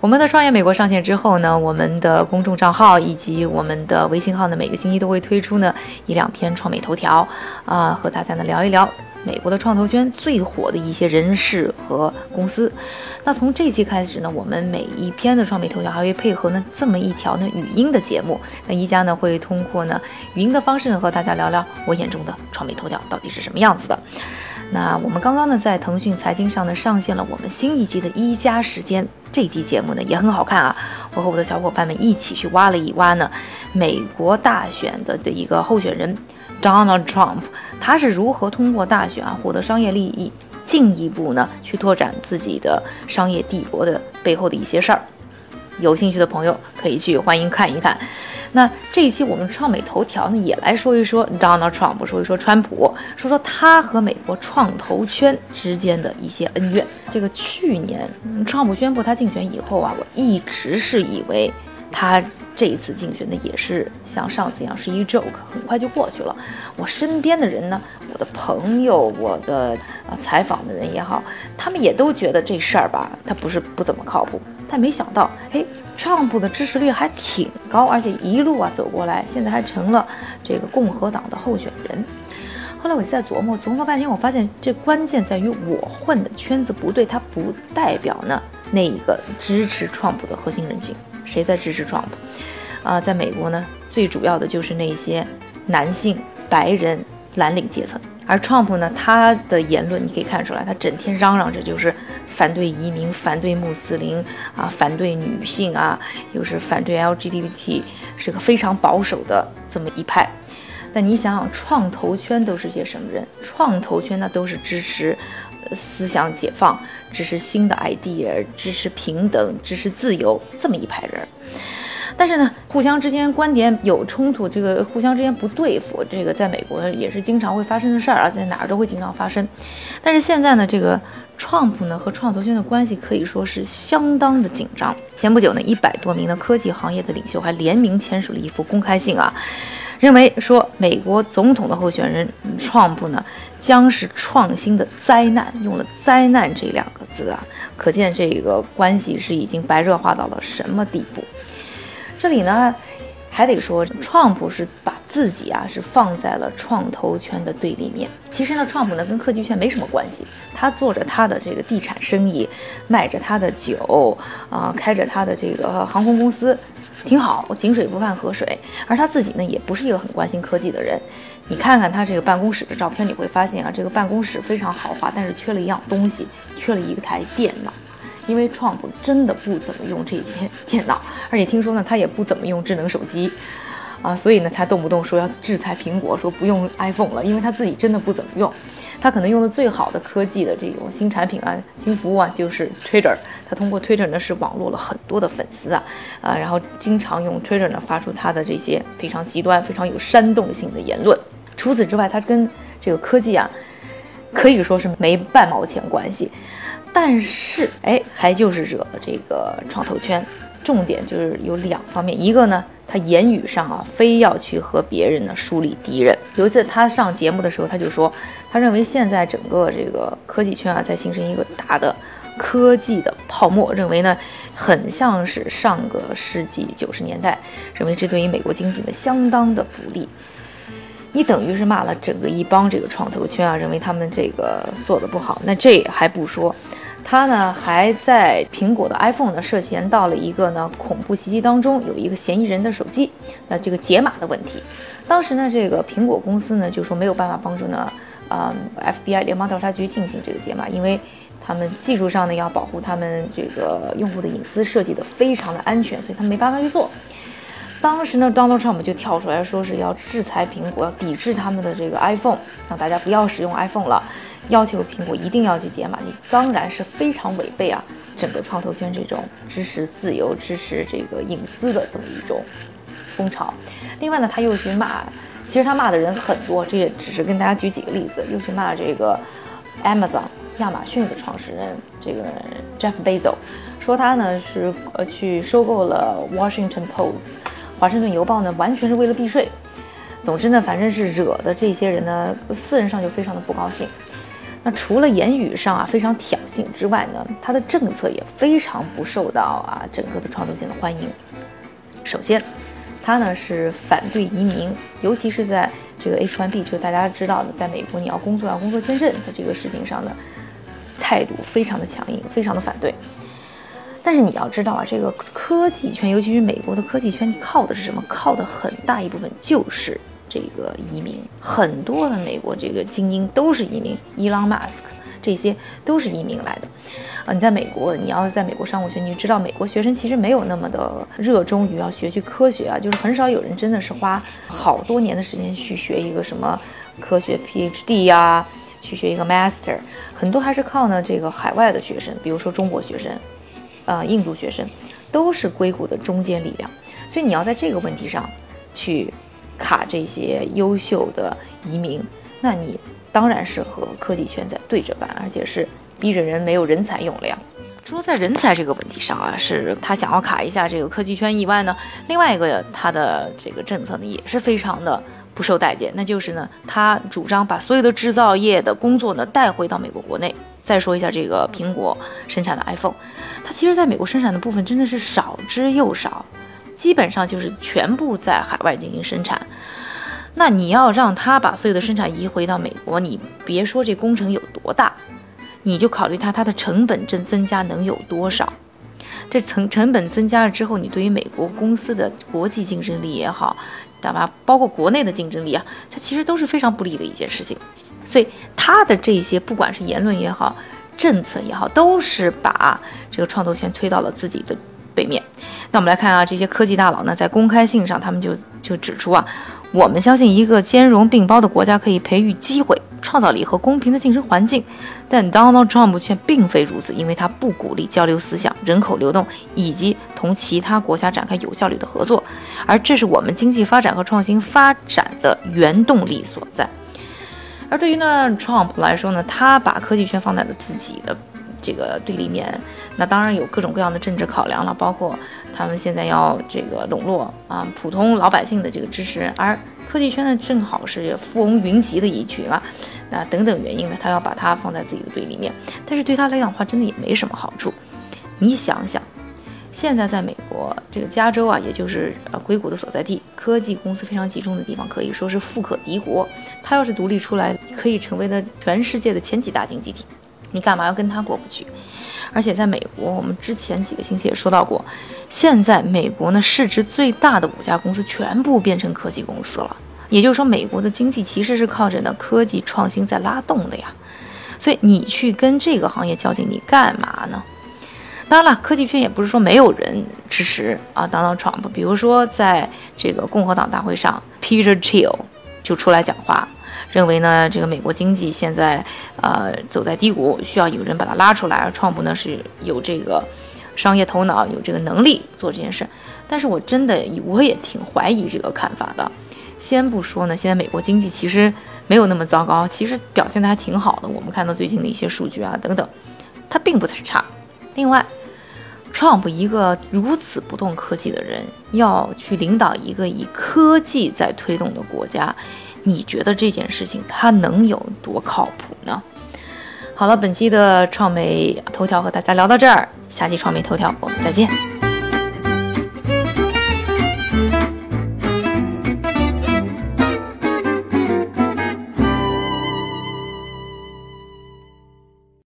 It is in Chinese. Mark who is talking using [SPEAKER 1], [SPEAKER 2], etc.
[SPEAKER 1] 我们的创业美国上线之后呢，我们的公众账号以及我们的微信号呢，每个星期都会推出呢一两篇创美头条，啊，和大家呢聊一聊美国的创投圈最火的一些人士和公司。那从这期开始呢，我们每一篇的创美头条还会配合呢这么一条呢语音的节目。那一家呢会通过呢语音的方式呢和大家聊聊我眼中的创美头条到底是什么样子的。那我们刚刚呢，在腾讯财经上呢上线了我们新一季的一加时间，这期节目呢也很好看啊！我和我的小伙伴们一起去挖了一挖呢，美国大选的的一个候选人 Donald Trump，他是如何通过大选啊获得商业利益，进一步呢去拓展自己的商业帝国的背后的一些事儿。有兴趣的朋友可以去欢迎看一看。那这一期我们创美头条呢，也来说一说 Donald Trump，说一说川普，说说他和美国创投圈之间的一些恩怨。这个去年嗯，川普宣布他竞选以后啊，我一直是以为他这一次竞选的也是像上次一样是一 joke，很快就过去了。我身边的人呢，我的朋友，我的啊采访的人也好，他们也都觉得这事儿吧，他不是不怎么靠谱。但没想到，哎川普的支持率还挺高，而且一路啊走过来，现在还成了这个共和党的候选人。后来我就在琢磨，琢磨半天，我发现这关键在于我混的圈子不对，它不代表呢那一个支持川普的核心人群。谁在支持 Trump？啊，在美国呢，最主要的就是那些男性、白人、蓝领阶层。而 Trump 呢，他的言论你可以看出来，他整天嚷嚷着就是反对移民、反对穆斯林啊、反对女性啊，又是反对 LGBT，是个非常保守的这么一派。但你想想，创投圈都是些什么人？创投圈那都是支持思想解放、支持新的 idea、支持平等、支持自由这么一派人。但是呢，互相之间观点有冲突，这个互相之间不对付，这个在美国也是经常会发生的事儿啊，在哪儿都会经常发生。但是现在呢，这个创普呢和创投圈的关系可以说是相当的紧张。前不久呢，一百多名的科技行业的领袖还联名签署了一封公开信啊，认为说美国总统的候选人创普呢将是创新的灾难，用了“灾难”这两个字啊，可见这个关系是已经白热化到了什么地步。这里呢，还得说，创普是把自己啊是放在了创投圈的对立面。其实呢，创普呢跟科技圈没什么关系，他做着他的这个地产生意，卖着他的酒，啊，开着他的这个航空公司，挺好，井水不犯河水。而他自己呢，也不是一个很关心科技的人。你看看他这个办公室的照片，你会发现啊，这个办公室非常豪华，但是缺了一样东西，缺了一台电脑。因为 Trump 真的不怎么用这些电脑，而且听说呢，他也不怎么用智能手机，啊，所以呢，他动不动说要制裁苹果，说不用 iPhone 了，因为他自己真的不怎么用。他可能用的最好的科技的这种新产品啊、新服务啊，就是 Twitter。他通过 Twitter 呢是网络了很多的粉丝啊，啊，然后经常用 Twitter 呢发出他的这些非常极端、非常有煽动性的言论。除此之外，他跟这个科技啊，可以说是没半毛钱关系。但是，哎，还就是惹了这个创投圈，重点就是有两方面，一个呢，他言语上啊，非要去和别人呢树立敌人。有一次他上节目的时候，他就说，他认为现在整个这个科技圈啊，在形成一个大的科技的泡沫，认为呢，很像是上个世纪九十年代，认为这对于美国经济呢相当的不利。你等于是骂了整个一帮这个创投圈啊，认为他们这个做的不好。那这还不说。他呢还在苹果的 iPhone 呢涉嫌到了一个呢恐怖袭击当中，有一个嫌疑人的手机，那这个解码的问题，当时呢这个苹果公司呢就说没有办法帮助呢，呃 FBI 联邦调查局进行这个解码，因为他们技术上呢要保护他们这个用户的隐私，设计的非常的安全，所以他们没办法去做。当时呢 Donald Trump 就跳出来说是要制裁苹果，要抵制他们的这个 iPhone，让大家不要使用 iPhone 了。要求苹果一定要去解码，你当然是非常违背啊整个创投圈这种支持自由、支持这个隐私的这么一种风潮。另外呢，他又去骂，其实他骂的人很多，这也只是跟大家举几个例子，又去骂这个 Amazon 亚马逊的创始人这个 Jeff Bezos，说他呢是呃去收购了 Washington Post 华盛顿邮报呢，完全是为了避税。总之呢，反正是惹的这些人呢，私人上就非常的不高兴。那除了言语上啊非常挑衅之外呢，他的政策也非常不受到啊整个的创作性的欢迎。首先，他呢是反对移民，尤其是在这个 H1B，就是大家知道的，在美国你要工作要工作签证的这个事情上的态度非常的强硬，非常的反对。但是你要知道啊，这个科技圈，尤其是美国的科技圈，你靠的是什么？靠的很大一部分就是这个移民。很多的美国这个精英都是移民，伊朗马斯克这些都是移民来的。啊，你在美国，你要在美国上过学，你就知道美国学生其实没有那么的热衷于要学去科学啊，就是很少有人真的是花好多年的时间去学一个什么科学 PhD 呀，去学一个 Master。很多还是靠呢这个海外的学生，比如说中国学生。呃，印度学生都是硅谷的中坚力量，所以你要在这个问题上去卡这些优秀的移民，那你当然是和科技圈在对着干，而且是逼着人没有人才用了呀。除了在人才这个问题上啊，是他想要卡一下这个科技圈以外呢，另外一个他的这个政策呢也是非常的不受待见，那就是呢，他主张把所有的制造业的工作呢带回到美国国内。再说一下这个苹果生产的 iPhone，它其实在美国生产的部分真的是少之又少，基本上就是全部在海外进行生产。那你要让它把所有的生产移回到美国，你别说这工程有多大，你就考虑它它的成本增增加能有多少？这成成本增加了之后，你对于美国公司的国际竞争力也好，对吧？包括国内的竞争力啊，它其实都是非常不利的一件事情。所以他的这些，不管是言论也好，政策也好，都是把这个创投圈推到了自己的背面。那我们来看啊，这些科技大佬呢，在公开信上，他们就就指出啊，我们相信一个兼容并包的国家可以培育机会、创造力和公平的竞争环境。但 Donald Trump 却并非如此，因为他不鼓励交流思想、人口流动以及同其他国家展开有效率的合作，而这是我们经济发展和创新发展的原动力所在。而对于呢，Trump 来说呢，他把科技圈放在了自己的这个对立面，那当然有各种各样的政治考量了，包括他们现在要这个笼络啊普通老百姓的这个支持，而科技圈呢正好是富翁云集的一群啊，那等等原因呢，他要把它放在自己的对立面，但是对他来讲的话，真的也没什么好处，你想想。现在在美国这个加州啊，也就是呃硅谷的所在地，科技公司非常集中的地方，可以说是富可敌国。它要是独立出来，可以成为呢全世界的前几大经济体，你干嘛要跟它过不去？而且在美国，我们之前几个星期也说到过，现在美国呢市值最大的五家公司全部变成科技公司了，也就是说，美国的经济其实是靠着呢科技创新在拉动的呀。所以你去跟这个行业较劲，你干嘛呢？当然了，科技圈也不是说没有人支持啊，Donald Trump。比如说，在这个共和党大会上，Peter Thiel 就出来讲话，认为呢，这个美国经济现在呃走在低谷，需要有人把它拉出来。而创普呢是有这个商业头脑，有这个能力做这件事。但是我真的我也挺怀疑这个看法的。先不说呢，现在美国经济其实没有那么糟糕，其实表现的还挺好的。我们看到最近的一些数据啊等等，它并不太差。另外，Trump 一个如此不动科技的人，要去领导一个以科技在推动的国家，你觉得这件事情它能有多靠谱呢？好了，本期的创美头条和大家聊到这儿，下期创美头条我们再见。